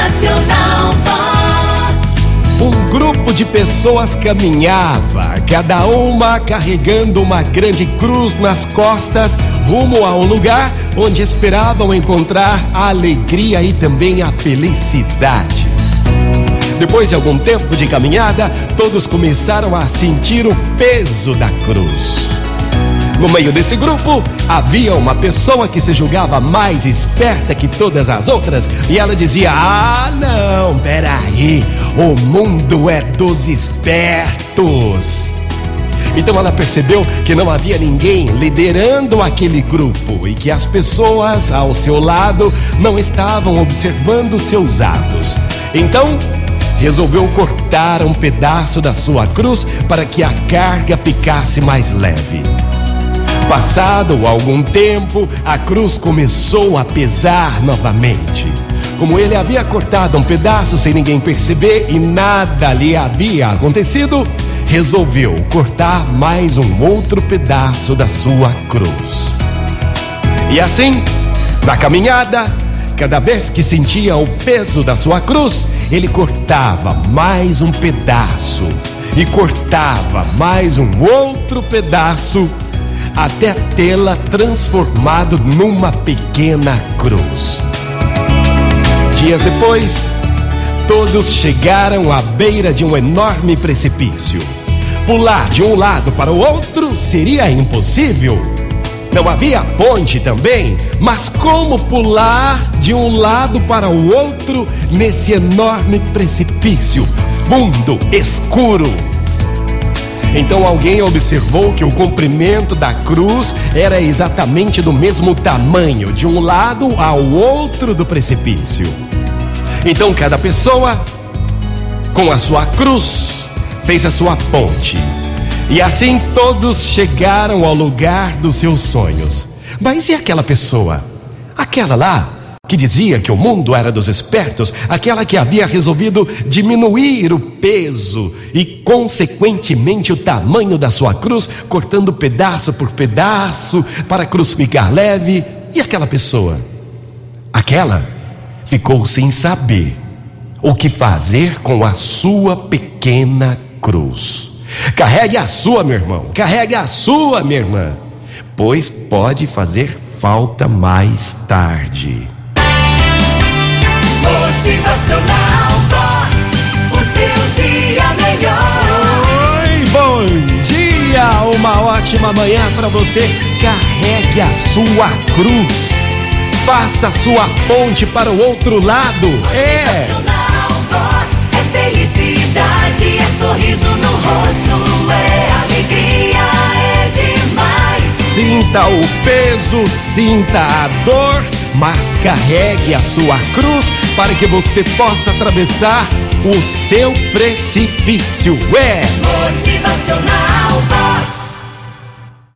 Motivacional Vox. Um grupo de pessoas caminhava, cada uma carregando uma grande cruz nas costas, rumo a um lugar onde esperavam encontrar a alegria e também a felicidade. Depois de algum tempo de caminhada, todos começaram a sentir o peso da cruz. No meio desse grupo, havia uma pessoa que se julgava mais esperta que todas as outras e ela dizia: Ah, não, peraí, o mundo é dos espertos. Então ela percebeu que não havia ninguém liderando aquele grupo e que as pessoas ao seu lado não estavam observando seus atos. Então, resolveu cortar um pedaço da sua cruz para que a carga ficasse mais leve. Passado algum tempo, a cruz começou a pesar novamente. Como ele havia cortado um pedaço sem ninguém perceber e nada lhe havia acontecido, resolveu cortar mais um outro pedaço da sua cruz. E assim, na caminhada, cada vez que sentia o peso da sua cruz, ele cortava mais um pedaço e cortava mais um outro pedaço até tê-la transformado numa pequena cruz. Dias depois, todos chegaram à beira de um enorme precipício. Pular de um lado para o outro seria impossível. Não havia ponte também, mas como pular de um lado para o outro nesse enorme precipício, fundo, escuro? Então alguém observou que o comprimento da cruz era exatamente do mesmo tamanho, de um lado ao outro do precipício. Então cada pessoa, com a sua cruz, fez a sua ponte. E assim todos chegaram ao lugar dos seus sonhos. Mas e aquela pessoa? Aquela lá que dizia que o mundo era dos espertos, aquela que havia resolvido diminuir o peso e, consequentemente, o tamanho da sua cruz, cortando pedaço por pedaço para a cruz ficar leve. E aquela pessoa? Aquela ficou sem saber o que fazer com a sua pequena cruz. Carregue a sua, meu irmão, carregue a sua, minha irmã, pois pode fazer falta mais tarde. Motivacional Vox. O seu dia melhor. Oi, bom dia! Uma ótima manhã para você. Carregue a sua cruz. Faça a sua ponte para o outro lado. É. Vox. É felicidade, é sorriso no rosto, é alegria, é demais. Sinta o peso, sinta a dor, mas carregue a sua cruz para que você possa atravessar o seu precipício. É. Motivacional Vox.